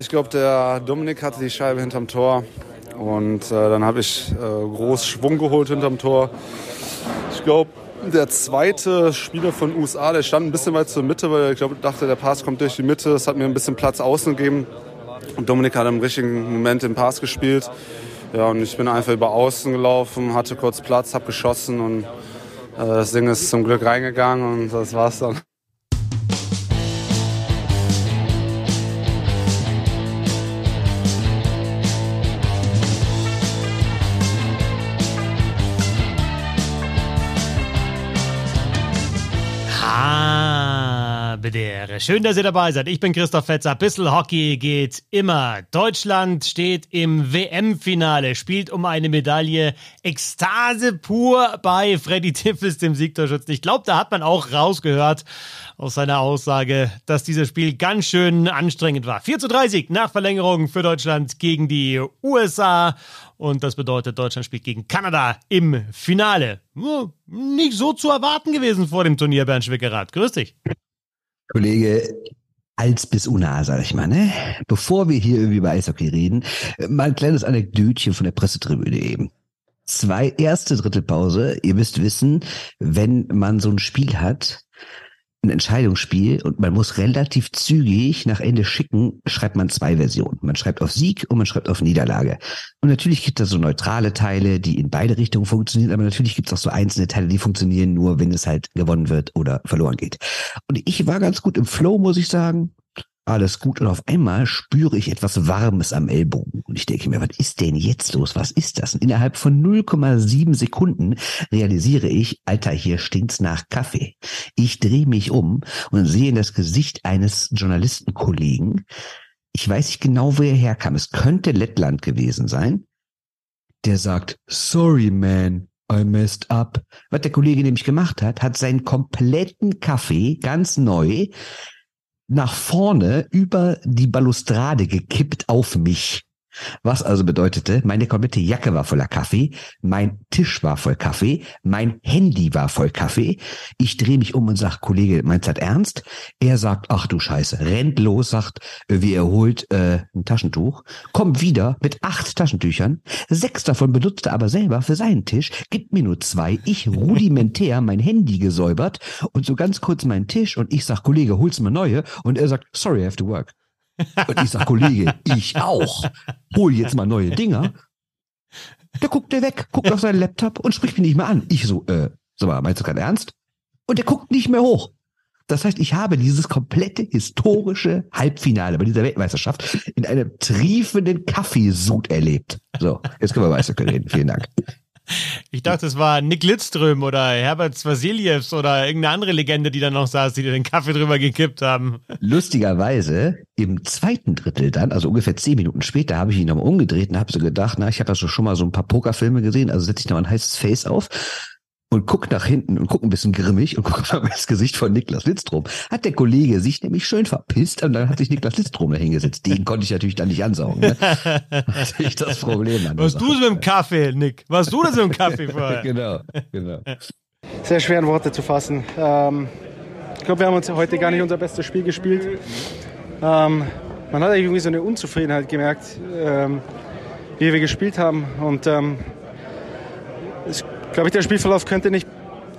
Ich glaube, der Dominik hatte die Scheibe hinterm Tor und äh, dann habe ich äh, groß Schwung geholt hinterm Tor. Ich glaube, der zweite Spieler von USA, der stand ein bisschen weit zur Mitte, weil ich glaube, dachte, der Pass kommt durch die Mitte. Das hat mir ein bisschen Platz außen gegeben. Und Dominik hat im richtigen Moment den Pass gespielt. Ja, und ich bin einfach über außen gelaufen, hatte kurz Platz, habe geschossen und äh, das Ding ist zum Glück reingegangen und das war's dann. Belvedere. Schön, dass ihr dabei seid. Ich bin Christoph Fetzer. Bissel Hockey geht immer. Deutschland steht im WM-Finale, spielt um eine Medaille. Ekstase pur bei Freddy Tiffels, dem Siegtorschützen. Ich glaube, da hat man auch rausgehört aus seiner Aussage, dass dieses Spiel ganz schön anstrengend war. 4 zu 3 Sieg nach Verlängerung für Deutschland gegen die USA. Und das bedeutet, Deutschland spielt gegen Kanada im Finale. Nicht so zu erwarten gewesen vor dem Turnier, Bernd Schwickerath. Grüß dich. Kollege, als bis Una, sag ich mal, ne? Bevor wir hier irgendwie über Eishockey reden, mal ein kleines Anekdötchen von der Pressetribüne eben. Zwei erste Drittelpause. Ihr müsst wissen, wenn man so ein Spiel hat, ein Entscheidungsspiel und man muss relativ zügig nach Ende schicken, schreibt man zwei Versionen. Man schreibt auf Sieg und man schreibt auf Niederlage. Und natürlich gibt es so neutrale Teile, die in beide Richtungen funktionieren, aber natürlich gibt es auch so einzelne Teile, die funktionieren nur, wenn es halt gewonnen wird oder verloren geht. Und ich war ganz gut im Flow, muss ich sagen alles gut und auf einmal spüre ich etwas Warmes am Ellbogen und ich denke mir, was ist denn jetzt los? Was ist das? Und innerhalb von 0,7 Sekunden realisiere ich, Alter, hier stinkt's nach Kaffee. Ich drehe mich um und sehe in das Gesicht eines Journalistenkollegen. Ich weiß nicht genau, wo er herkam. Es könnte Lettland gewesen sein. Der sagt, sorry man, I messed up. Was der Kollege nämlich gemacht hat, hat seinen kompletten Kaffee ganz neu nach vorne über die Balustrade gekippt auf mich. Was also bedeutete, meine komplette Jacke war voller Kaffee, mein Tisch war voll Kaffee, mein Handy war voll Kaffee. Ich drehe mich um und sag, Kollege, meinst du das ernst? Er sagt, ach du Scheiße, rennt los, sagt, wie er holt äh, ein Taschentuch, kommt wieder mit acht Taschentüchern, sechs davon benutzt er aber selber für seinen Tisch, gibt mir nur zwei, ich rudimentär mein Handy gesäubert und so ganz kurz meinen Tisch und ich sag, Kollege, holst du mal neue? Und er sagt, sorry, I have to work. Und ich sag, Kollege, ich auch. Hol jetzt mal neue Dinger. Der guckt der weg, guckt auf seinen Laptop und spricht mich nicht mehr an. Ich so, äh, sag mal, meinst du gerade ernst? Und der guckt nicht mehr hoch. Das heißt, ich habe dieses komplette historische Halbfinale bei dieser Weltmeisterschaft in einem triefenden Kaffeesud erlebt. So, jetzt können wir weiter reden. Vielen Dank. Ich dachte, es war Nick Lidström oder Herbert Vasiljevs oder irgendeine andere Legende, die da noch saß, die dir den Kaffee drüber gekippt haben. Lustigerweise, im zweiten Drittel dann, also ungefähr zehn Minuten später, habe ich ihn nochmal umgedreht und habe so gedacht, na, ich habe ja schon mal so ein paar Pokerfilme gesehen, also setze ich nochmal ein heißes Face auf und guck nach hinten und guck ein bisschen grimmig und guck auf das Gesicht von Niklas Lidstrom. Hat der Kollege sich nämlich schön verpisst und dann hat sich Niklas Lidstrom da hingesetzt. Den konnte ich natürlich dann nicht ansaugen. Ne? Das ist das Problem. An Was du so im Kaffee, Nick? Was du denn so im Kaffee vorher? genau, genau. Sehr schwer in Worte zu fassen. Ähm, ich glaube, wir haben uns heute gar nicht unser bestes Spiel gespielt. Ähm, man hat irgendwie so eine Unzufriedenheit gemerkt, ähm, wie wir gespielt haben. Und ähm, glaube ich, der Spielverlauf könnte nicht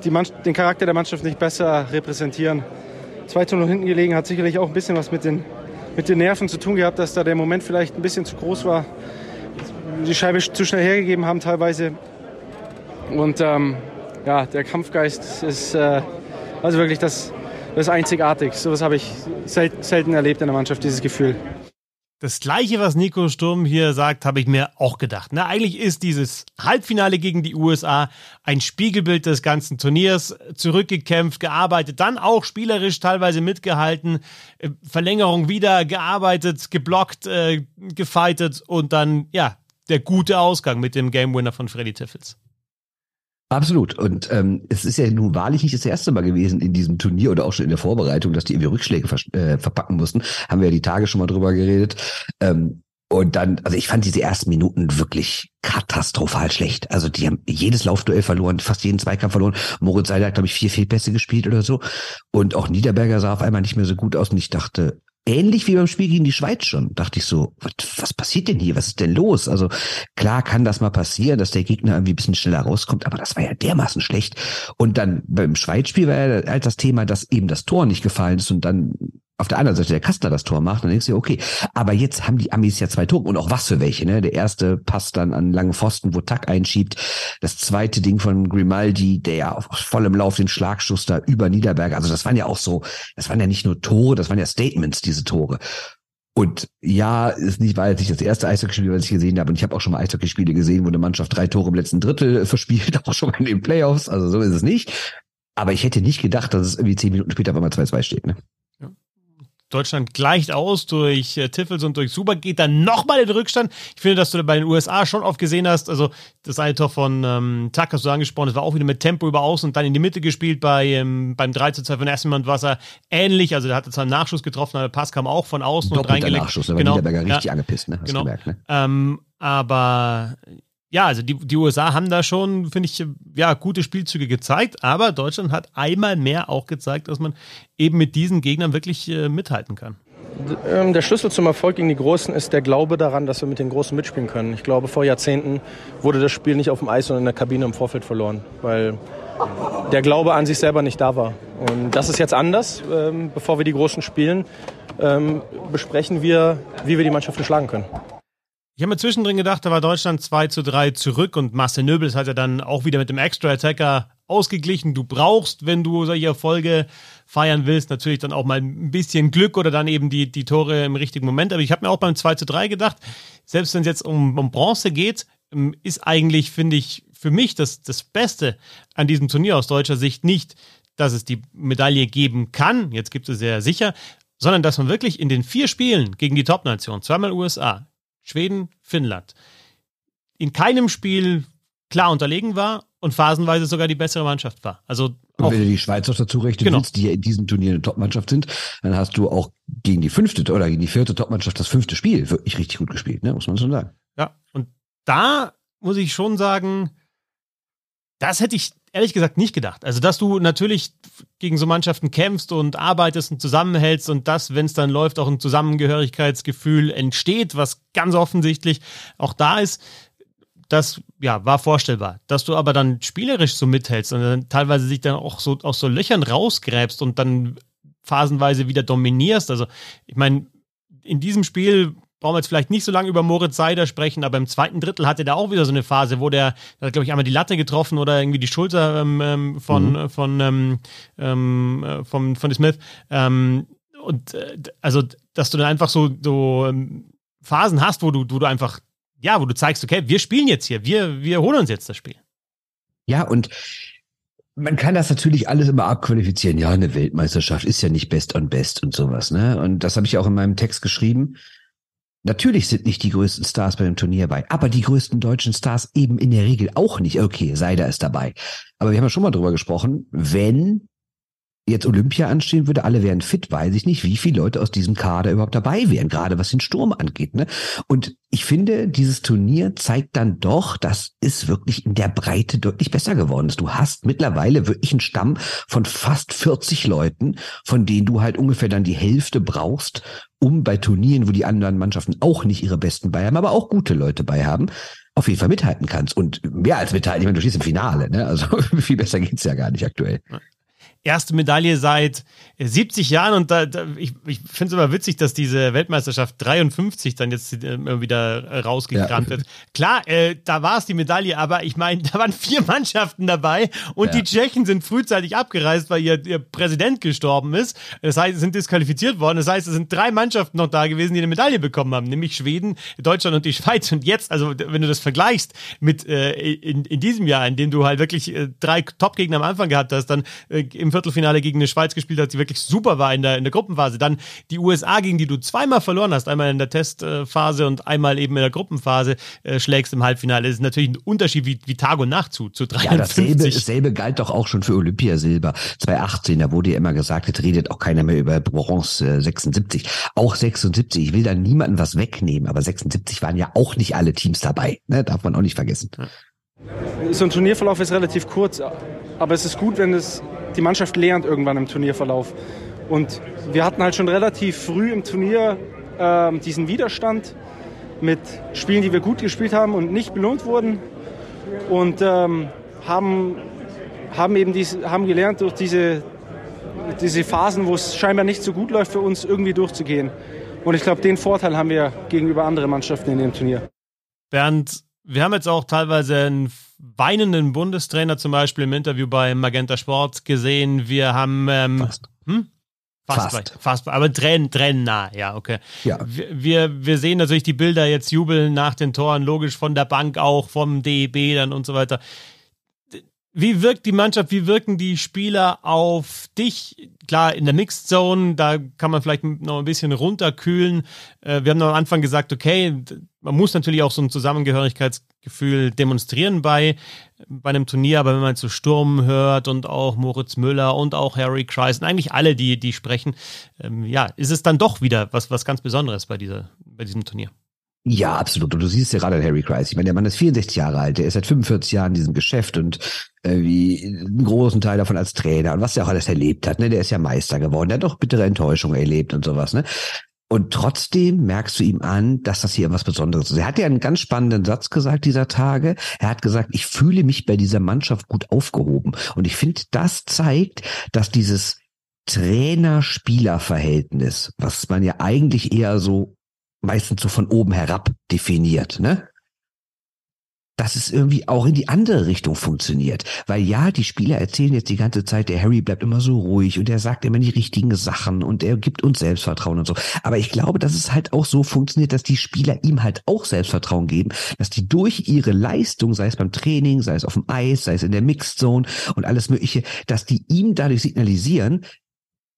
den Charakter der Mannschaft nicht besser repräsentieren. 2 zu 0 hinten gelegen hat sicherlich auch ein bisschen was mit den, mit den Nerven zu tun gehabt, dass da der Moment vielleicht ein bisschen zu groß war. Die Scheibe zu schnell hergegeben haben teilweise. Und ähm, ja, der Kampfgeist ist äh, also wirklich das, das einzigartig. So was habe ich selten, selten erlebt in der Mannschaft, dieses Gefühl. Das gleiche, was Nico Sturm hier sagt, habe ich mir auch gedacht. Na, eigentlich ist dieses Halbfinale gegen die USA ein Spiegelbild des ganzen Turniers. Zurückgekämpft, gearbeitet, dann auch spielerisch teilweise mitgehalten, äh, Verlängerung wieder gearbeitet, geblockt, äh, gefightet und dann, ja, der gute Ausgang mit dem Game Winner von Freddy Tiffels. Absolut. Und ähm, es ist ja nun wahrlich nicht das erste Mal gewesen in diesem Turnier oder auch schon in der Vorbereitung, dass die irgendwie Rückschläge äh, verpacken mussten. Haben wir ja die Tage schon mal drüber geredet. Ähm, und dann, also ich fand diese ersten Minuten wirklich katastrophal schlecht. Also die haben jedes Laufduell verloren, fast jeden Zweikampf verloren. Moritz Seiler hat, glaube ich, vier Fehlpässe gespielt oder so. Und auch Niederberger sah auf einmal nicht mehr so gut aus. Und ich dachte, ähnlich wie beim Spiel gegen die Schweiz schon. Dachte ich so, was, was passiert denn hier? Was ist denn los? Also klar kann das mal passieren, dass der Gegner irgendwie ein bisschen schneller rauskommt, aber das war ja dermaßen schlecht. Und dann beim Schweiz-Spiel war ja halt das Thema, dass eben das Tor nicht gefallen ist und dann auf der anderen Seite der Kastler das Tor macht, dann denkst du, okay, aber jetzt haben die Amis ja zwei Tore und auch was für welche, ne? Der erste passt dann an langen Pfosten, wo Tack einschiebt. Das zweite Ding von Grimaldi, der ja auf vollem Lauf den Schlagschuss da über Niederberg, also das waren ja auch so, das waren ja nicht nur Tore, das waren ja Statements, diese Tore. Und ja, ist nicht, war jetzt nicht das erste Eishockeyspiel, was ich gesehen habe. Und ich habe auch schon mal Eishockeyspiele gesehen, wo eine Mannschaft drei Tore im letzten Drittel verspielt, auch schon mal in den Playoffs. Also so ist es nicht. Aber ich hätte nicht gedacht, dass es irgendwie zehn Minuten später auf einmal 2-2 steht. Ne? Deutschland gleicht aus durch äh, Tiffels und durch Super, geht dann nochmal in den Rückstand. Ich finde, dass du bei den USA schon oft gesehen hast, also das eine Tor von ähm, Tuck hast du angesprochen, das war auch wieder mit Tempo über außen und dann in die Mitte gespielt. Bei, ähm, beim 3 zu 2 von Essenmann war es ähnlich, also der hatte zwar einen Nachschuss getroffen, aber der Pass kam auch von außen Doppelter und reingelegt. Nachschuss, war genau. Niederberger richtig ja. angepisst, ne? Hast genau. gemerkt, ne? Ähm, aber ja, also die, die USA haben da schon, finde ich, ja, gute Spielzüge gezeigt, aber Deutschland hat einmal mehr auch gezeigt, dass man eben mit diesen Gegnern wirklich äh, mithalten kann. Ähm, Der Schlüssel zum Erfolg gegen die Großen ist der Glaube daran, dass wir mit den Großen mitspielen können. Ich glaube, vor Jahrzehnten wurde das Spiel nicht auf dem Eis, sondern in der Kabine im Vorfeld verloren, weil der Glaube an sich selber nicht da war. Und das ist jetzt anders. Ähm, Bevor wir die Großen spielen, ähm, besprechen wir, wie wir die Mannschaften schlagen können. Ich habe mir zwischendrin gedacht, da war Deutschland 2 zu 3 zurück und Marcel Nöbels hat ja dann auch wieder mit dem Extra-Attacker ausgeglichen. Du brauchst, wenn du solche Erfolge feiern willst, natürlich dann auch mal ein bisschen Glück oder dann eben die, die Tore im richtigen Moment. Aber ich habe mir auch beim 2 zu 3 gedacht, selbst wenn es jetzt um, um Bronze geht, ähm, ist eigentlich, finde ich, für mich das, das Beste an diesem Turnier aus deutscher Sicht nicht, dass es die Medaille geben kann, jetzt gibt es sehr sicher, sondern dass man wirklich in den vier Spielen gegen die Top-Nation, zweimal USA, Schweden, Finnland, in keinem Spiel klar unterlegen war und phasenweise sogar die bessere Mannschaft war. Also Und wenn du die Schweiz noch dazu rechnen Genau. willst, die ja in diesem Turnier eine Topmannschaft sind, dann hast du auch gegen die fünfte oder gegen die vierte Topmannschaft das fünfte Spiel wirklich richtig gut gespielt, ne? muss man schon sagen. ja, und da muss ich schon sagen, das hätte ich ehrlich gesagt nicht gedacht. Also, dass du natürlich gegen so Mannschaften kämpfst und arbeitest und zusammenhältst und dass, wenn es dann läuft, auch ein Zusammengehörigkeitsgefühl entsteht, was ganz offensichtlich auch da ist, das ja, war vorstellbar. Dass du aber dann spielerisch so mithältst und dann teilweise sich dann auch so aus so Löchern rausgräbst und dann phasenweise wieder dominierst. Also, ich meine, in diesem Spiel brauchen wir jetzt vielleicht nicht so lange über Moritz Seider sprechen, aber im zweiten Drittel hatte der auch wieder so eine Phase, wo der, der hat, glaube ich, einmal die Latte getroffen oder irgendwie die Schulter ähm, ähm, von, Mhm. von, ähm, ähm, äh, von, von Smith. Ähm, und äh, also, dass du dann einfach so, so ähm, Phasen hast, wo du, wo du einfach, ja, wo du zeigst, okay, wir spielen jetzt hier, wir, wir holen uns jetzt das Spiel. Ja, und man kann das natürlich alles immer abqualifizieren. Ja, eine Weltmeisterschaft ist ja nicht best on best und sowas, ne? Und das habe ich auch in meinem Text geschrieben. Natürlich sind nicht die größten Stars bei dem Turnier bei, aber die größten deutschen Stars eben in der Regel auch nicht. Okay, Seider ist dabei. Aber wir haben ja schon mal drüber gesprochen, wenn jetzt Olympia anstehen würde, alle wären fit, weiß ich nicht, wie viele Leute aus diesem Kader überhaupt dabei wären, gerade was den Sturm angeht. Ne? Und ich finde, dieses Turnier zeigt dann doch, dass es wirklich in der Breite deutlich besser geworden ist. Du hast mittlerweile wirklich einen Stamm von fast 40 Leuten, von denen du halt ungefähr dann die Hälfte brauchst, um bei Turnieren, wo die anderen Mannschaften auch nicht ihre Besten bei haben, aber auch gute Leute bei haben, auf jeden Fall mithalten kannst. Und mehr als mithalten, ich meine, du stehst im Finale, ne? Also viel besser geht's ja gar nicht aktuell. Erste Medaille seit 70 Jahren und da, da ich, ich finde es immer witzig, dass diese Weltmeisterschaft 53 dann jetzt äh, wieder rausgekramt Ja. wird. Klar, äh, da war es die Medaille, aber ich meine, da waren vier Mannschaften dabei und Ja. die Tschechen sind frühzeitig abgereist, weil ihr, ihr Präsident gestorben ist. Das heißt, sie sind disqualifiziert worden. Das heißt, es sind drei Mannschaften noch da gewesen, die eine Medaille bekommen haben, nämlich Schweden, Deutschland und die Schweiz. Und jetzt, also wenn du das vergleichst mit äh, in, in diesem Jahr, in dem du halt wirklich äh, drei Top-Gegner am Anfang gehabt hast, dann äh, im Viertelfinale gegen eine Schweiz gespielt hast, die wirklich super war in der, in der Gruppenphase, dann die USA, gegen die du zweimal verloren hast, einmal in der Testphase und einmal eben in der Gruppenphase, äh, schlägst im Halbfinale. Das ist natürlich ein Unterschied wie, wie Tag und Nacht zu, zu Ja, dasselbe, 53. dasselbe galt doch auch schon für Olympiasilber 2018. Da wurde ja immer gesagt, jetzt redet auch keiner mehr über Bronze äh, 76. Auch 76. Ich will da niemandem was wegnehmen, aber 76 waren ja auch nicht alle Teams dabei. Ne? Darf man auch nicht vergessen. So ein Turnierverlauf ist relativ kurz, aber es ist gut, wenn es die Mannschaft lernt irgendwann im Turnierverlauf. Und wir hatten halt schon relativ früh im Turnier ähm, diesen Widerstand mit Spielen, die wir gut gespielt haben und nicht belohnt wurden. Und ähm, haben, haben eben diese, haben gelernt, durch diese, diese Phasen, wo es scheinbar nicht so gut läuft für uns, irgendwie durchzugehen. Und ich glaube, den Vorteil haben wir gegenüber anderen Mannschaften in dem Turnier. Bernd, wir haben jetzt auch teilweise einen weinenden Bundestrainer zum Beispiel im Interview bei Magenta Sport gesehen. Wir haben ähm, Fast. Hm? Fast, Fast. Fast, aber Tränen, Tränen nah, ja, okay. Ja. Wir, wir sehen natürlich die Bilder jetzt jubeln nach den Toren, logisch von der Bank auch, vom DEB dann und so weiter. Wie wirkt die Mannschaft, wie wirken die Spieler auf dich? Klar, in der Mixed Zone, da kann man vielleicht noch ein bisschen runterkühlen. Äh, Wir haben am Anfang gesagt, okay, man muss natürlich auch so ein Zusammengehörigkeitsgefühl demonstrieren bei, bei einem Turnier, aber wenn man zu Sturm hört und auch Moritz Müller und auch Harry Kreis und eigentlich alle, die, die sprechen, ähm, ja, ist es dann doch wieder was, was ganz Besonderes bei, dieser, bei diesem Turnier. Ja, absolut. Und du siehst ja gerade Harry Kreis. Ich meine, der Mann ist 64 Jahre alt, der ist seit 45 Jahren in diesem Geschäft und äh, wie einen großen Teil davon als Trainer und was der auch alles erlebt hat. Ne? Der ist ja Meister geworden, der hat doch bittere Enttäuschungen erlebt und sowas. Ne? Und trotzdem merkst du ihm an, dass das hier was Besonderes ist. Er hat ja einen ganz spannenden Satz gesagt dieser Tage. Er hat gesagt, ich fühle mich bei dieser Mannschaft gut aufgehoben. Und ich finde, das zeigt, dass dieses Trainer-Spieler-Verhältnis, was man ja eigentlich eher so meistens so von oben herab definiert, ne? dass es irgendwie auch in die andere Richtung funktioniert. Weil ja, die Spieler erzählen jetzt die ganze Zeit, der Harry bleibt immer so ruhig und er sagt immer die richtigen Sachen und er gibt uns Selbstvertrauen und so. Aber ich glaube, dass es halt auch so funktioniert, dass die Spieler ihm halt auch Selbstvertrauen geben, dass die durch ihre Leistung, sei es beim Training, sei es auf dem Eis, sei es in der Mixed Zone und alles Mögliche, dass die ihm dadurch signalisieren,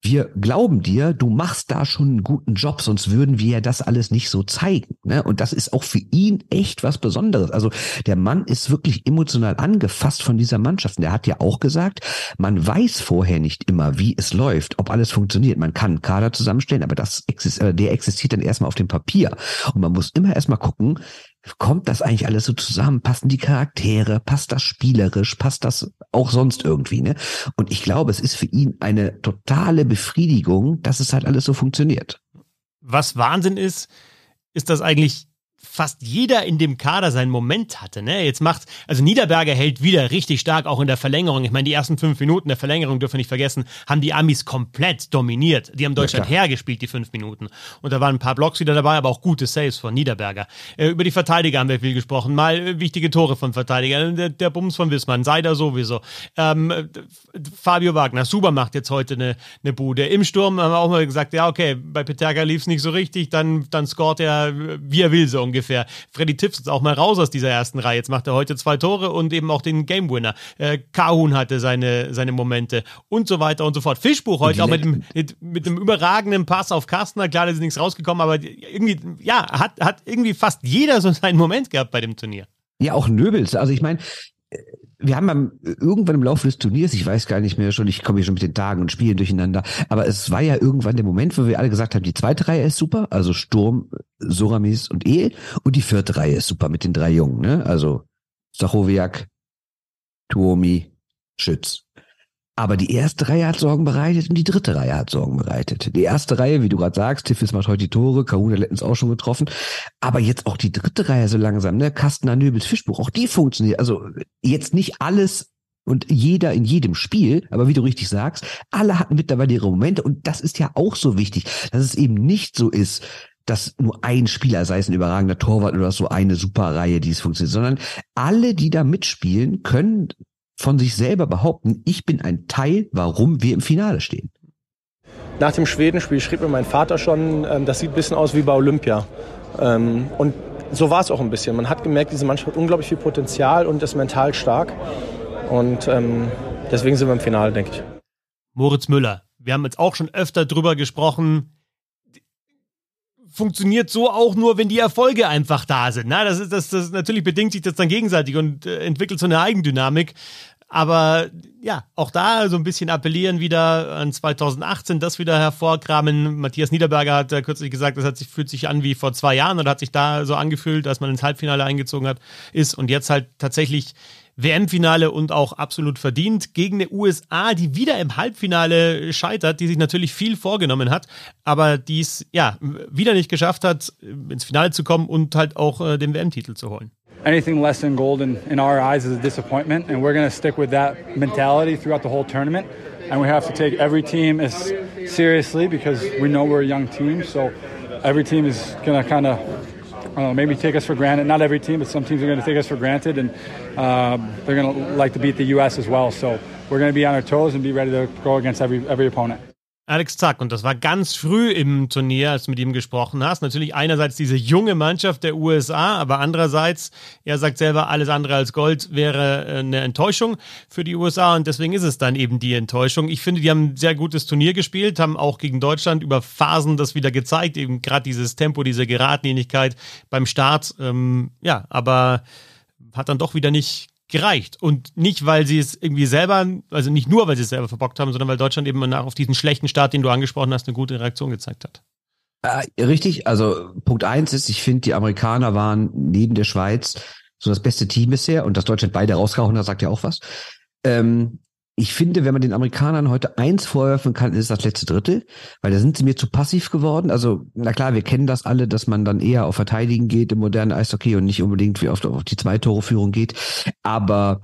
wir glauben dir, du machst da schon einen guten Job, sonst würden wir ja das alles nicht so zeigen. Ne? Und das ist auch für ihn echt was Besonderes. Also der Mann ist wirklich emotional angefasst von dieser Mannschaft. Und der hat ja auch gesagt, man weiß vorher nicht immer, wie es läuft, ob alles funktioniert. Man kann einen Kader zusammenstellen, aber das exist äh, der existiert dann erstmal auf dem Papier. Und man muss immer erstmal gucken, kommt das eigentlich alles so zusammen? Passen die Charaktere? Passt das spielerisch? Passt das auch sonst irgendwie? Ne? Und ich glaube, es ist für ihn eine totale Befriedigung, dass es halt alles so funktioniert. Was Wahnsinn ist, ist, dass eigentlich fast jeder in dem Kader seinen Moment hatte. Ne? Jetzt macht, also Niederberger hält wieder richtig stark, auch in der Verlängerung. Ich meine, die ersten fünf Minuten der Verlängerung, dürfen wir nicht vergessen, haben die Amis komplett dominiert. Die haben Deutschland klar. hergespielt, die fünf Minuten. Und da waren ein paar Blocks wieder dabei, aber auch gute Saves von Niederberger. Äh, über die Verteidiger haben wir viel gesprochen. Mal äh, wichtige Tore von Verteidigern. Der, der Bums von Wissmann, Seider sowieso. Ähm, äh, Fabio Wagner, Suber macht jetzt heute eine, eine Bude. Im Sturm haben wir auch mal gesagt, ja, okay, bei Peterka lief es nicht so richtig, dann, dann scoret er, wie er will, so ungefähr. Freddy Tipps ist auch mal raus aus dieser ersten Reihe. Jetzt macht er heute zwei Tore und eben auch den Game Winner. Äh, Kahun hatte seine, seine Momente und so weiter und so fort. Fischbuch heute auch mit, dem, mit, mit einem überragenden Pass auf Kastner. Klar, da ist nichts rausgekommen, aber irgendwie, ja, hat, hat irgendwie fast jeder so seinen Moment gehabt bei dem Turnier. Ja, auch Nöbels. Also ich meine, wir haben am, irgendwann im Laufe des Turniers, ich weiß gar nicht mehr schon, ich komme hier schon mit den Tagen und Spielen durcheinander, aber es war ja irgendwann der Moment, wo wir alle gesagt haben, die zweite Reihe ist super, also Sturm, Soramis und El, und die vierte Reihe ist super mit den drei Jungen, ne? Also Stachowiak, Tuomi, Schütz. Aber die erste Reihe hat Sorgen bereitet und die dritte Reihe hat Sorgen bereitet. Die erste Reihe, wie du gerade sagst, Tiffis macht heute die Tore, Kahuna letztens auch schon getroffen. Aber jetzt auch die dritte Reihe so langsam, ne? Kastner, Nöbels, Fischbuch, auch die funktioniert. Also jetzt nicht alles und jeder in jedem Spiel, aber wie du richtig sagst, alle hatten mittlerweile ihre Momente und das ist ja auch so wichtig, dass es eben nicht so ist, dass nur ein Spieler, sei es ein überragender Torwart oder so eine super Reihe, die es funktioniert, sondern alle, die da mitspielen, können von sich selber behaupten, ich bin ein Teil, warum wir im Finale stehen. Nach dem Schwedenspiel schrieb mir mein Vater schon, ähm, das sieht ein bisschen aus wie bei Olympia. Ähm, und so war es auch ein bisschen. Man hat gemerkt, diese Mannschaft hat unglaublich viel Potenzial und ist mental stark. Und ähm, deswegen sind wir im Finale, denke ich. Moritz Müller. Wir haben jetzt auch schon öfter drüber gesprochen. Funktioniert so auch nur, wenn die Erfolge einfach da sind. Na, das ist, das, das natürlich bedingt sich das dann gegenseitig und äh, entwickelt so eine Eigendynamik. Aber ja, auch da so ein bisschen appellieren wieder an 2018, das wieder hervorkramen. Matthias Niederberger hat äh, kürzlich gesagt, das hat sich, fühlt sich an wie vor zwei Jahren oder hat sich da so angefühlt, als man ins Halbfinale eingezogen hat, ist und jetzt halt tatsächlich WM-Finale und auch absolut verdient gegen eine USA, die wieder im Halbfinale scheitert, die sich natürlich viel vorgenommen hat, aber die es ja wieder nicht geschafft hat, ins Finale zu kommen und halt auch äh, den WM-Titel zu holen. Anything less than gold in, in our eyes is a disappointment, and we're going to stick with that mentality throughout the whole tournament. And we have to take every team as seriously because we know we're a young team. So every team is going to kind of uh, maybe take us for granted. Not every team, but some teams are going to take us for granted, and uh, they're going to like to beat the U.S. as well. So we're going to be on our toes and be ready to go against every every opponent. Alex Zack, und das war ganz früh im Turnier, als du mit ihm gesprochen hast. Natürlich einerseits diese junge Mannschaft der USA, aber andererseits, er sagt selber, alles andere als Gold wäre äh, eine Enttäuschung für die USA und deswegen ist es dann eben die Enttäuschung. Ich finde, die haben ein sehr gutes Turnier gespielt, haben auch gegen Deutschland über Phasen das wieder gezeigt, eben gerade dieses Tempo, diese Geradlinigkeit beim Start. Ähm, ja, aber hat dann doch wieder nicht gereicht. Und nicht, weil sie es irgendwie selber, also nicht nur, weil sie es selber verbockt haben, sondern weil Deutschland eben nach auf diesen schlechten Start, den du angesprochen hast, eine gute Reaktion gezeigt hat. Äh, richtig, also Punkt eins ist, ich finde, die Amerikaner waren neben der Schweiz so das beste Team bisher und dass Deutschland beide rausgehauen hat, sagt ja auch was. Ähm, ich finde, wenn man den Amerikanern heute eins vorwerfen kann, ist das letzte Drittel, weil da sind sie mir zu passiv geworden. Also, na klar, wir kennen das alle, dass man dann eher auf Verteidigen geht im modernen Eishockey und nicht unbedingt wie oft auf die Zwei-Tore-Führung geht. Aber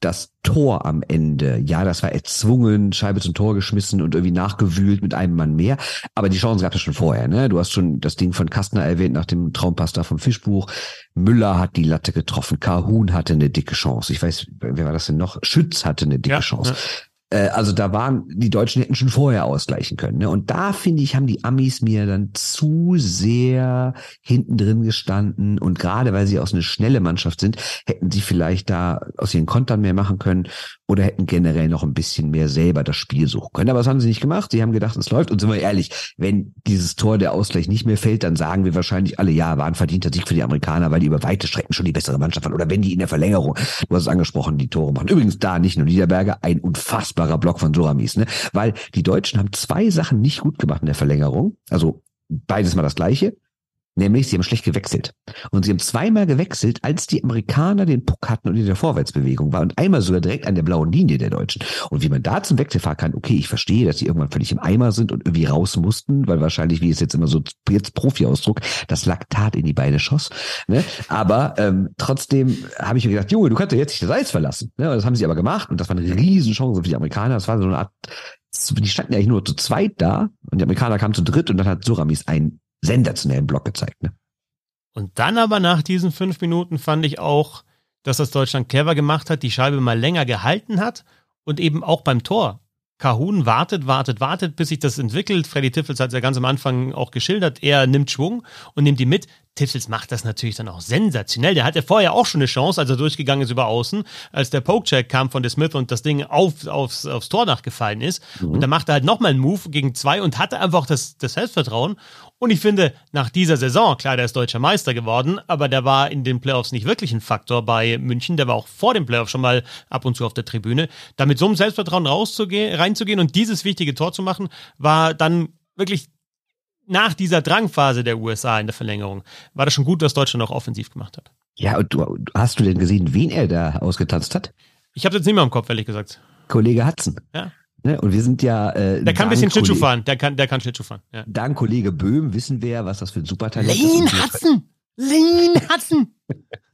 das Tor am Ende, ja, das war erzwungen, Scheibe zum Tor geschmissen und irgendwie nachgewühlt mit einem Mann mehr. Aber die Chancen gab es schon vorher, ne? Du hast schon das Ding von Kastner erwähnt nach dem Traumpasta vom Fischbuch. Müller hat die Latte getroffen. Kahun hatte eine dicke Chance. Ich weiß, wer war das denn noch? Schütz hatte eine dicke ja, Chance. Ja. Äh, also da waren, die Deutschen hätten schon vorher ausgleichen können. Ne? Und da finde ich, haben die Amis mir dann zu sehr hinten drin gestanden. Und gerade weil sie aus einer schnelle Mannschaft sind, hätten sie vielleicht da aus ihren Kontern mehr machen können oder hätten generell noch ein bisschen mehr selber das Spiel suchen können. Aber das haben sie nicht gemacht. Sie haben gedacht, es läuft. Und sind wir ehrlich, wenn dieses Tor der Ausgleich nicht mehr fällt, dann sagen wir wahrscheinlich alle, ja, war ein verdienter Sieg für die Amerikaner, weil die über weite Strecken schon die bessere Mannschaft waren. Oder wenn die in der Verlängerung, du hast es angesprochen, die Tore machen. Übrigens da nicht nur Niederberger, ein unfassbarer Block von Soramis, ne? Weil die Deutschen haben zwei Sachen nicht gut gemacht in der Verlängerung. Also beides mal das gleiche. Nämlich, sie haben schlecht gewechselt. Und sie haben zweimal gewechselt, als die Amerikaner den Puck hatten und in der Vorwärtsbewegung war. Und einmal sogar direkt an der blauen Linie der Deutschen. Und wie man da zum Wechsel fahren kann, okay, ich verstehe, dass sie irgendwann völlig im Eimer sind und irgendwie raus mussten, weil wahrscheinlich, wie es jetzt immer so jetzt Profi-Ausdruck, das Laktat in die Beine schoss. Ne? Aber ähm, trotzdem habe ich mir gedacht, Junge, du kannst ja jetzt nicht das Eis verlassen. Ne? Und das haben sie aber gemacht und das war eine Riesenchance für die Amerikaner. Das war so eine Art die standen ja eigentlich nur zu zweit da und die Amerikaner kamen zu dritt und dann hat Suramis ein sensationellen Block gezeigt. Ne? Und dann aber nach diesen fünf Minuten fand ich auch, dass das Deutschland clever gemacht hat, die Scheibe mal länger gehalten hat und eben auch beim Tor. Kahun wartet, wartet, wartet, bis sich das entwickelt. Freddy Tiffels hat es ja ganz am Anfang auch geschildert. Er nimmt Schwung und nimmt die mit. Tiffels macht das natürlich dann auch sensationell. Der hatte vorher auch schon eine Chance, als er durchgegangen ist über außen, als der Pokecheck kam von der Smith und das Ding auf, aufs, aufs Tor nachgefallen ist. Mhm. Und dann macht er halt nochmal einen Move gegen zwei und hatte einfach das, das Selbstvertrauen. Und ich finde, nach dieser Saison, klar, der ist deutscher Meister geworden, aber der war in den Playoffs nicht wirklich ein Faktor bei München. Der war auch vor den Playoffs schon mal ab und zu auf der Tribüne. Da mit so einem Selbstvertrauen rauszugehen, reinzugehen und dieses wichtige Tor zu machen, war dann wirklich nach dieser Drangphase der USA in der Verlängerung war das schon gut, dass Deutschland auch offensiv gemacht hat. Ja, und du, hast du denn gesehen, wen er da ausgetanzt hat? Ich habe jetzt nicht mehr im Kopf, ehrlich gesagt. Kollege Hudson. Ja. Ne? Und wir sind ja. Äh, der kann ein bisschen Schlittschuh fahren. Der kann, der kann Schlittschuh fahren. Ja. Dank Kollege Böhm wissen wir ja, was das für ein Supertalent ist. Lane Hudson! Lane Hudson!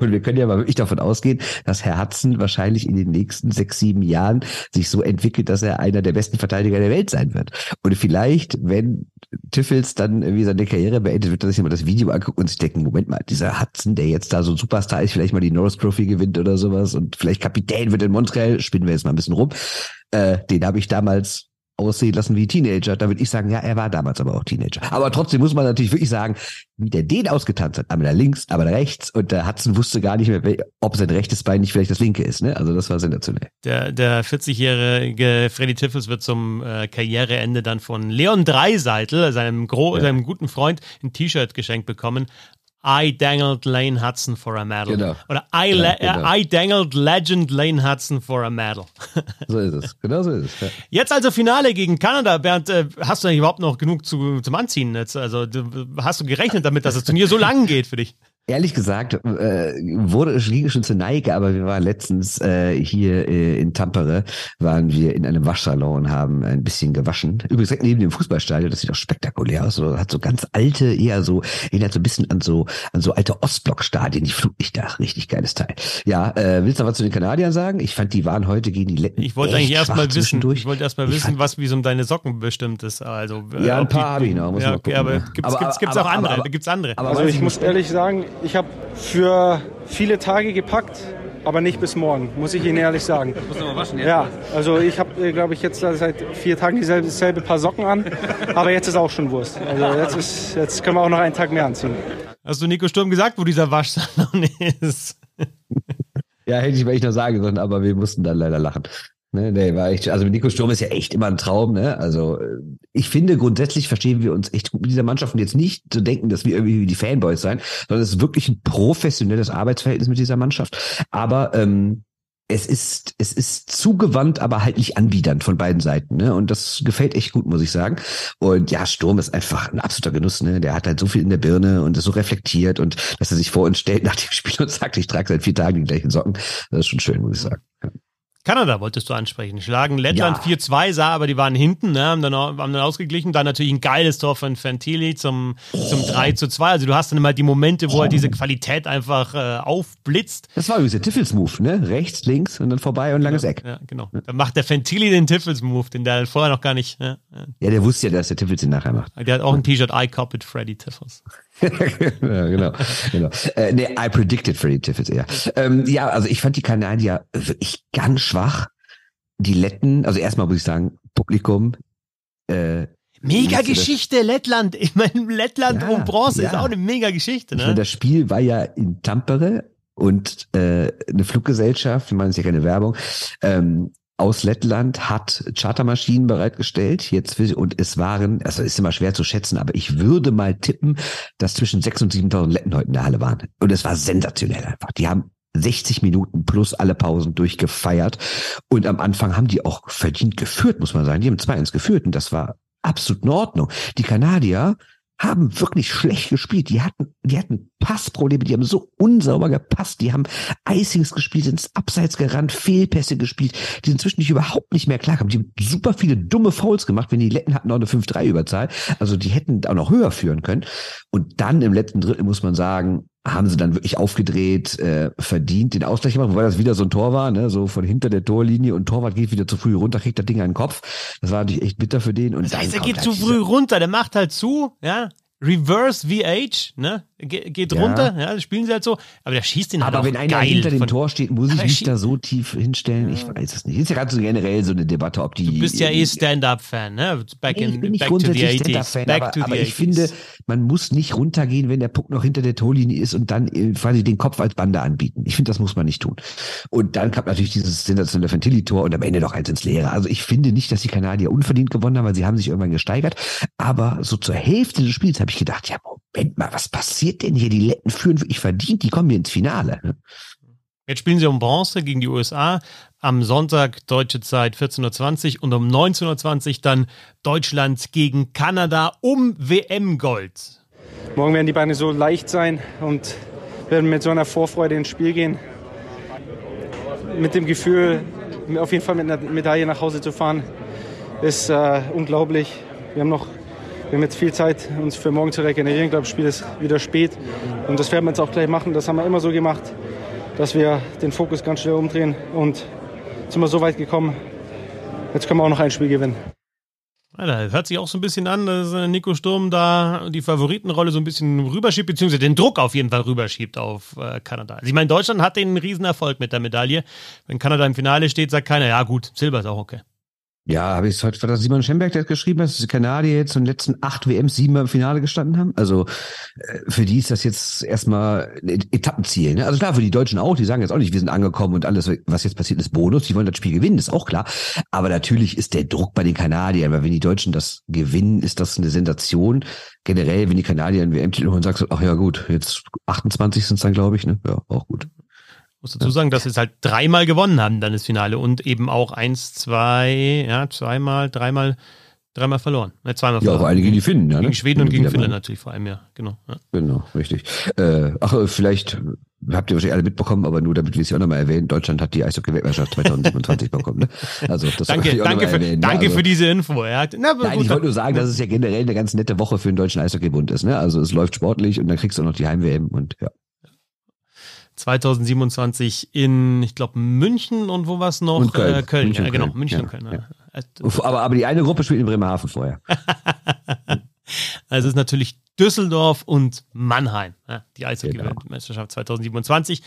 Und wir können ja mal wirklich davon ausgehen, dass Herr Hudson wahrscheinlich in den nächsten sechs, sieben Jahren sich so entwickelt, dass er einer der besten Verteidiger der Welt sein wird. Und vielleicht, wenn Tiffels dann irgendwie seine Karriere beendet, wird er sich mal das Video angucken und sich denken, Moment mal, dieser Hudson, der jetzt da so ein Superstar ist, vielleicht mal die Norris Trophy gewinnt oder sowas und vielleicht Kapitän wird in Montreal, spinnen wir jetzt mal ein bisschen rum. Äh, den habe ich damals aussehen lassen wie Teenager, da würde ich sagen, ja, er war damals aber auch Teenager. Aber trotzdem muss man natürlich wirklich sagen, wie der den ausgetanzt hat, einmal da links, aber da rechts und der Hudson wusste gar nicht mehr, ob sein rechtes Bein nicht vielleicht das linke ist. Ne? Also das war sensationell. Der, der 40-jährige Freddy Tiffels wird zum äh, Karriereende dann von Leon Dreiseitel, seinem, Gro ja. seinem guten Freund, ein T-Shirt geschenkt bekommen I dangled Lane Hudson for a medal. Genau. Oder I, le genau. I dangled Legend Lane Hudson for a medal. So ist es. Genau so ist es. Ja. Jetzt also Finale gegen Kanada. Bernd, äh, hast du eigentlich überhaupt noch genug zu, zum Anziehen? Jetzt? Also du, hast du gerechnet damit, dass das Turnier so lang geht für dich? Ehrlich gesagt, äh, wurde es ging schon zur Neige, aber wir waren letztens äh, hier äh, in Tampere, waren wir in einem Waschsalon und haben ein bisschen gewaschen. Übrigens direkt neben dem Fußballstadion, das sieht auch spektakulär aus. So, hat so ganz alte, eher so, erinnert so ein bisschen an so an so alte Ostblockstadien, die Flutlichter, richtig geiles Teil. Ja, äh, willst du noch was zu den Kanadiern sagen? Ich fand, die waren heute gegen die Letten. Ich wollte echt eigentlich erstmal schwach wissen, zwischendurch. ich wollte erstmal Ich wissen, fand- was wie so um deine Socken bestimmt ist. Also Ja, ein paar habe ich noch, muss ja, okay, gucken, aber ne? gibt's, Aber- gibt's, gibt's aber- auch andere? aber- gibt's andere? aber- Also ich ich muss ehrlich sagen, ich habe für viele Tage gepackt, aber nicht bis morgen, muss ich Ihnen ehrlich sagen. Muss noch mal waschen, ja? Ja, also ich habe, glaube ich, jetzt seit vier Tagen dieselbe, dasselbe Paar Socken an, aber jetzt ist auch schon Wurst. Also jetzt, ist, jetzt können wir auch noch einen Tag mehr anziehen. Hast du Nico Sturm gesagt, wo dieser Waschsalon ist? Ja, hätte ich echt noch sagen sollen, aber wir mussten dann leider lachen. Ne, nee, war echt, also mit Nico Sturm ist ja echt immer ein Traum, ne? Also äh, ich finde, grundsätzlich verstehen wir uns echt gut mit dieser Mannschaft und jetzt nicht zu denken, dass wir irgendwie wie die Fanboys sein, sondern es ist wirklich ein professionelles Arbeitsverhältnis mit dieser Mannschaft. Aber ähm, es ist, es ist zugewandt, aber halt nicht anbiedernd von beiden Seiten, ne? Und das gefällt echt gut, muss ich sagen. Und ja, Sturm ist einfach ein absoluter Genuss, ne? Der hat halt so viel in der Birne und ist so reflektiert und dass er sich vor uns stellt nach dem Spiel und sagt, ich trage seit vier Tagen die gleichen Socken. Das ist schon schön, muss ich sagen. Ja. Kanada wolltest du ansprechen. Schlagen Lettland Ja. 4-2, sah aber die waren hinten, ne? haben, dann, haben dann ausgeglichen. Dann natürlich ein geiles Tor von Fantili zum, zum 3 zu 2. Also du hast dann immer die Momente, wo halt diese Qualität einfach äh, aufblitzt. Das war übrigens der Tiffels-Move, ne? Rechts, links und dann vorbei und langes Eck. Ja, genau. Dann macht der Fantili den Tiffels-Move, den der vorher noch gar nicht. Ja, ja. Ja, der wusste ja, dass der Tiffels ihn nachher macht. Der hat auch ein T-Shirt, I copied Freddy Tiffels. Ja, genau. genau. Äh, nee, I predicted Freddy Tiffels eher. Ähm, ja, also ich fand die Kanadier wirklich ganz schwach. Die Letten, also erstmal muss ich sagen, Publikum, äh, Mega ihr das? Geschichte, Lettland. Ich meine, Lettland Ja, und Bronze ist ja. auch eine mega Geschichte, Ich meine, ne? das Spiel war ja in Tampere und äh, eine Fluggesellschaft, ich meine, es ist ja keine Werbung, ähm, aus Lettland hat Chartermaschinen bereitgestellt. Jetzt und es waren, also ist immer schwer zu schätzen, aber ich würde mal tippen, dass zwischen 6.000 und 7.000 Letten heute in der Halle waren. Und es war sensationell einfach. Die haben 60 Minuten plus alle Pausen durchgefeiert. Und am Anfang haben die auch verdient geführt, muss man sagen. Die haben 2-1 geführt und das war absolut in Ordnung. Die Kanadier haben wirklich schlecht gespielt. Die hatten, die hatten Passprobleme, die haben so unsauber gepasst, die haben Icings gespielt, sind Abseits gerannt, Fehlpässe gespielt, die sind zwischendurch überhaupt nicht mehr klarkamen. Die haben super viele dumme Fouls gemacht, wenn die Letten hatten auch eine 5-3-Überzahl. Also die hätten auch noch höher führen können. Und dann im letzten Drittel muss man sagen, haben sie dann wirklich aufgedreht, äh, verdient den Ausgleich gemacht, wobei das wieder so ein Tor war, ne, so von hinter der Torlinie und Torwart geht wieder zu früh runter, kriegt das Ding an den Kopf. Das war natürlich echt bitter für den. Und Das heißt, er geht kommt zu halt früh runter, der macht halt zu, ja. Reverse VH, ne? Ge geht Ja. runter, ja, spielen sie halt so. Aber der schießt ihn halt Aber wenn einer hinter dem Tor steht, muss ich mich da so tief hinstellen. Ich weiß es nicht. Ist ja gerade so generell so eine Debatte, ob die. Du bist ja eh Stand-Up-Fan, ne? Back, in, ich bin nicht back to the grundsätzlich 80s. Stand-Up-Fan, Back aber, to aber ich 80s. finde, man muss nicht runtergehen, wenn der Puck noch hinter der Torlinie ist und dann äh, quasi den Kopf als Bande anbieten. Ich finde, das muss man nicht tun. Und dann kam natürlich dieses sensationelle Fantilli-Tor und am Ende doch eins ins Leere. Also ich finde nicht, dass die Kanadier unverdient gewonnen haben, weil sie haben sich irgendwann gesteigert. Aber so zur Hälfte des Spiels habe ich gedacht, ja, Moment mal, was passiert denn hier? Die Letten führen wirklich verdient, die kommen hier ins Finale. ne? Jetzt spielen sie um Bronze gegen die USA. Am Sonntag deutsche Zeit 14.20 Uhr und um 19.20 Uhr dann Deutschland gegen Kanada um WM-Gold. Morgen werden die Beine so leicht sein und werden mit so einer Vorfreude ins Spiel gehen. Mit dem Gefühl, auf jeden Fall mit einer Medaille nach Hause zu fahren, ist äh, unglaublich. Wir haben noch wir haben jetzt viel Zeit, uns für morgen zu regenerieren. Ich glaube, das Spiel ist wieder spät. Und das werden wir jetzt auch gleich machen. Das haben wir immer so gemacht, dass wir den Fokus ganz schnell umdrehen. Und sind wir so weit gekommen. Jetzt können wir auch noch ein Spiel gewinnen. Ja, da hört sich auch so ein bisschen an, dass äh, Nico Sturm da die Favoritenrolle so ein bisschen rüberschiebt, beziehungsweise den Druck auf jeden Fall rüberschiebt auf äh, Kanada. Also ich meine, Deutschland hat den Riesenerfolg mit der Medaille. Wenn Kanada im Finale steht, sagt keiner, ja gut, Silber ist auch okay. Ja, habe ich es heute, war das Simon Schemberg, der hat geschrieben, dass die Kanadier jetzt in den letzten acht WMs siebenmal im Finale gestanden haben. Also äh, für die ist das jetzt erstmal ein Etappenziel. Ne? Also klar, für die Deutschen auch, die sagen jetzt auch nicht, wir sind angekommen und alles, was jetzt passiert, ist Bonus. Die wollen das Spiel gewinnen, ist auch klar. Aber natürlich ist der Druck bei den Kanadiern, weil wenn die Deutschen das gewinnen, ist das eine Sensation. Generell, wenn die Kanadier einen WM-Titel holen, sagst du, ach ja gut, jetzt 28 sind es dann, glaube ich, ne? Ja, auch gut muss dazu sagen, dass sie es halt dreimal gewonnen haben, dann das Finale und eben auch eins, zwei, ja, zweimal, dreimal, dreimal verloren. Ne, zweimal ja, verloren. auch einige, die finden, ja. Ne? Gegen Schweden und gegen Finnland natürlich vor allem, ja, genau. Ja. Genau, richtig. Äh, ach, vielleicht habt ihr wahrscheinlich alle mitbekommen, aber nur damit wir es auch nochmal erwähnen, Deutschland hat die Eishockey-Weltmeisterschaft 2027 bekommen. Ne? Also das danke, danke, für, erwähnen, danke also, für diese Info. Ja. Na, nein, ich wollte nur sagen, dass es ja generell eine ganz nette Woche für den deutschen Eishockeybund ist. Ne? Also es läuft sportlich und dann kriegst du auch noch die Heim-WM und ja. 2027 in, ich glaube, München und wo war es noch? Und Köln. Äh, Köln, München, ja, genau, Köln. München ja, und Köln. Ja. Aber, aber die eine Gruppe spielt in Bremerhaven vorher. also es ist natürlich Düsseldorf und Mannheim, ja, die Eishockey-Weltmeisterschaft genau. 2027.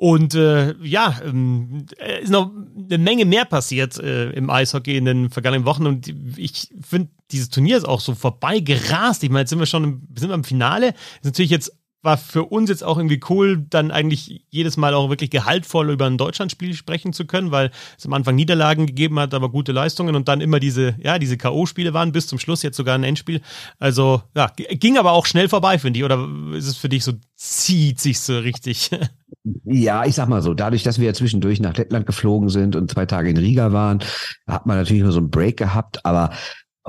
Und äh, ja, ähm, ist noch eine Menge mehr passiert äh, im Eishockey in den vergangenen Wochen. Und ich finde, dieses Turnier ist auch so vorbei gerast. Ich meine, jetzt sind wir schon im, sind wir im Finale. Ist natürlich jetzt war für uns jetzt auch irgendwie cool, dann eigentlich jedes Mal auch wirklich gehaltvoll über ein Deutschlandspiel sprechen zu können, weil es am Anfang Niederlagen gegeben hat, aber gute Leistungen und dann immer diese, ja, diese K.O.-Spiele waren bis zum Schluss jetzt sogar ein Endspiel. Also, ja, ging aber auch schnell vorbei, finde ich. Oder ist es für dich so, zieht sich so richtig? Ja, ich sag mal so, dadurch, dass wir ja zwischendurch nach Lettland geflogen sind und zwei Tage in Riga waren, hat man natürlich nur so einen Break gehabt, aber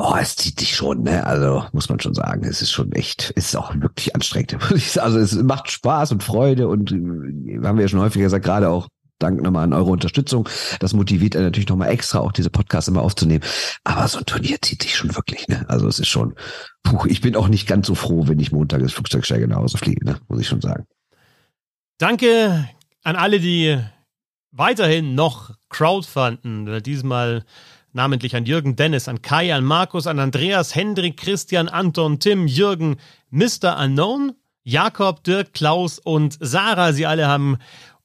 Oh, es zieht dich schon, ne? Also muss man schon sagen, es ist schon echt, es ist auch wirklich anstrengend. Also es macht Spaß und Freude und äh, haben wir ja schon häufiger gesagt, gerade auch dank nochmal an eure Unterstützung. Das motiviert er natürlich nochmal extra, auch diese Podcasts immer aufzunehmen. Aber so ein Turnier zieht sich schon wirklich, ne? Also es ist schon, puh, ich bin auch nicht ganz so froh, wenn ich Montag das Flugzeug steige nach Hause fliege, ne? Muss ich schon sagen. Danke an alle, die weiterhin noch crowdfunden. Diesmal namentlich an Jürgen Dennis, an Kai, an Markus, an Andreas, Hendrik, Christian, Anton, Tim, Jürgen, Mr. Unknown, Jakob, Dirk, Klaus und Sarah. Sie alle haben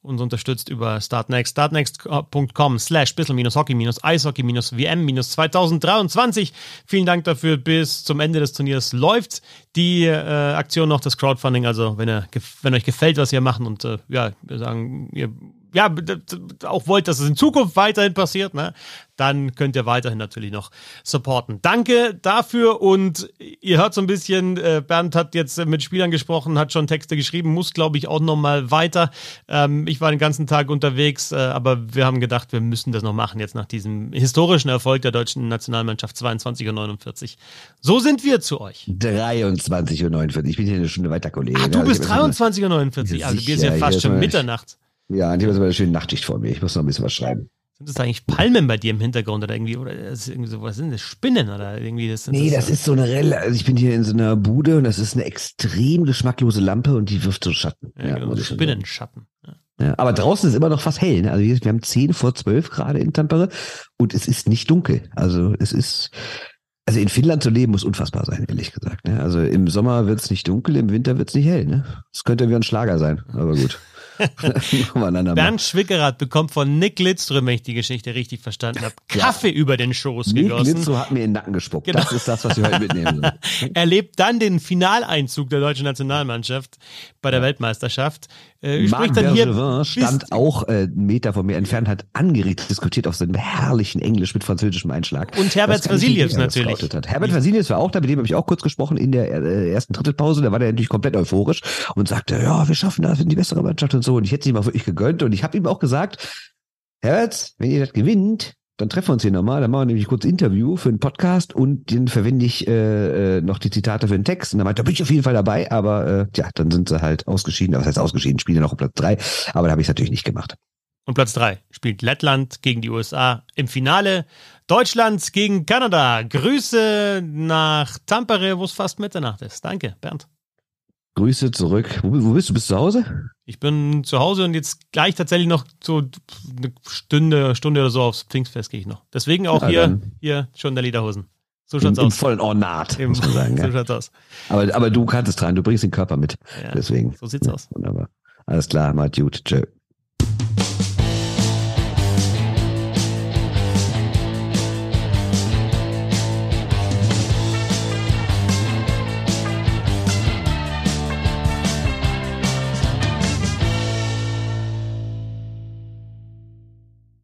uns unterstützt über Startnext, startnext.com slash bissel-hockey-eishockey-wm-2023. Vielen Dank dafür. Bis zum Ende des Turniers läuft die äh, Aktion noch, das Crowdfunding. Also wenn, ihr, wenn euch gefällt, was wir machen und äh, ja, wir sagen, ihr ja, auch wollt, dass es in Zukunft weiterhin passiert, ne, dann könnt ihr weiterhin natürlich noch supporten. Danke dafür und ihr hört so ein bisschen, äh, Bernd hat jetzt mit Spielern gesprochen, hat schon Texte geschrieben, muss glaube ich auch nochmal weiter. Ähm, ich war den ganzen Tag unterwegs, äh, aber wir haben gedacht, wir müssen das noch machen jetzt nach diesem historischen Erfolg der deutschen Nationalmannschaft 22 und 49. So sind wir zu euch. 23 und 49. Ich bin hier eine Stunde weiter, Kollege. Ah, du bist 23 und 49. Also, du bist ja fast schon Mitternacht. Ja, ich habe jetzt aber eine schöne Nachtschicht vor mir. Ich muss noch ein bisschen was schreiben. Sind das eigentlich Palmen bei dir im Hintergrund oder irgendwie, oder ist irgendwie so, was sind das? Spinnen oder irgendwie? Das, nee, das, das ist so eine Relle. Also ich bin hier in so einer Bude und das ist eine extrem geschmacklose Lampe und die wirft so Schatten. Ja, ja genau, Spinnenschatten. Ja. Ja, aber draußen ist immer noch fast hell. Ne? Also wir haben 10 vor 12 gerade in Tampere und es ist nicht dunkel. Also es ist, also in Finnland zu leben muss unfassbar sein, ehrlich gesagt. Ne? Also im Sommer wird es nicht dunkel, im Winter wird es nicht hell. Ne? Das könnte wie ein Schlager sein, aber gut. Bernd Schwickerath bekommt von Nick Lidström, wenn ich die Geschichte richtig verstanden habe, Kaffee ja. über den Schoß Nick gegossen. Nick Lidström hat mir in den Nacken gespuckt. Genau. Das ist das, was wir heute mitnehmen sollen. er lebt dann den Finaleinzug der deutschen Nationalmannschaft bei der. Weltmeisterschaft. Äh, Marc Bergevin stand auch äh, einen Meter von mir entfernt, hat angeregt diskutiert auf seinem herrlichen Englisch mit französischem Einschlag. Und Herbert Vasilius natürlich. Hat. Herbert Vasilius war auch da, mit dem habe ich auch kurz gesprochen in der äh, ersten Drittelpause. Da war der natürlich komplett euphorisch und sagte, ja, wir schaffen das, wir sind die bessere Mannschaft und so. Und ich hätte ihm auch wirklich gegönnt. Und ich habe ihm auch gesagt, Herbert, wenn ihr das gewinnt, dann treffen wir uns hier nochmal, dann machen wir nämlich kurz Interview für einen Podcast und dann verwende ich äh, äh, noch die Zitate für den Text. Und dann meinte, da bin ich auf jeden Fall dabei, aber äh, ja, dann sind sie halt ausgeschieden. Was heißt ausgeschieden? Spielen noch auf Platz drei, aber da habe ich es natürlich nicht gemacht. Und Platz drei spielt Lettland gegen die USA im Finale. Deutschland gegen Kanada. Grüße nach Tampere, wo es fast Mitternacht ist. Danke, Bernd. Grüße zurück. Wo, wo bist du? Bist du zu Hause? Ich bin zu Hause und jetzt gleich tatsächlich noch so eine Stunde, Stunde oder so aufs Pfingstfest gehe ich noch. Deswegen auch ja, hier, hier schon der Lederhosen. So schaut's Im, aus. Im vollen Ornat, Im, muss man sagen. so ja. schaut's aus. Aber, aber du kannst es tragen, du bringst den Körper mit. Ja, Deswegen. So sieht's aus. Wunderbar. Alles klar, Matt, gut. Tschö.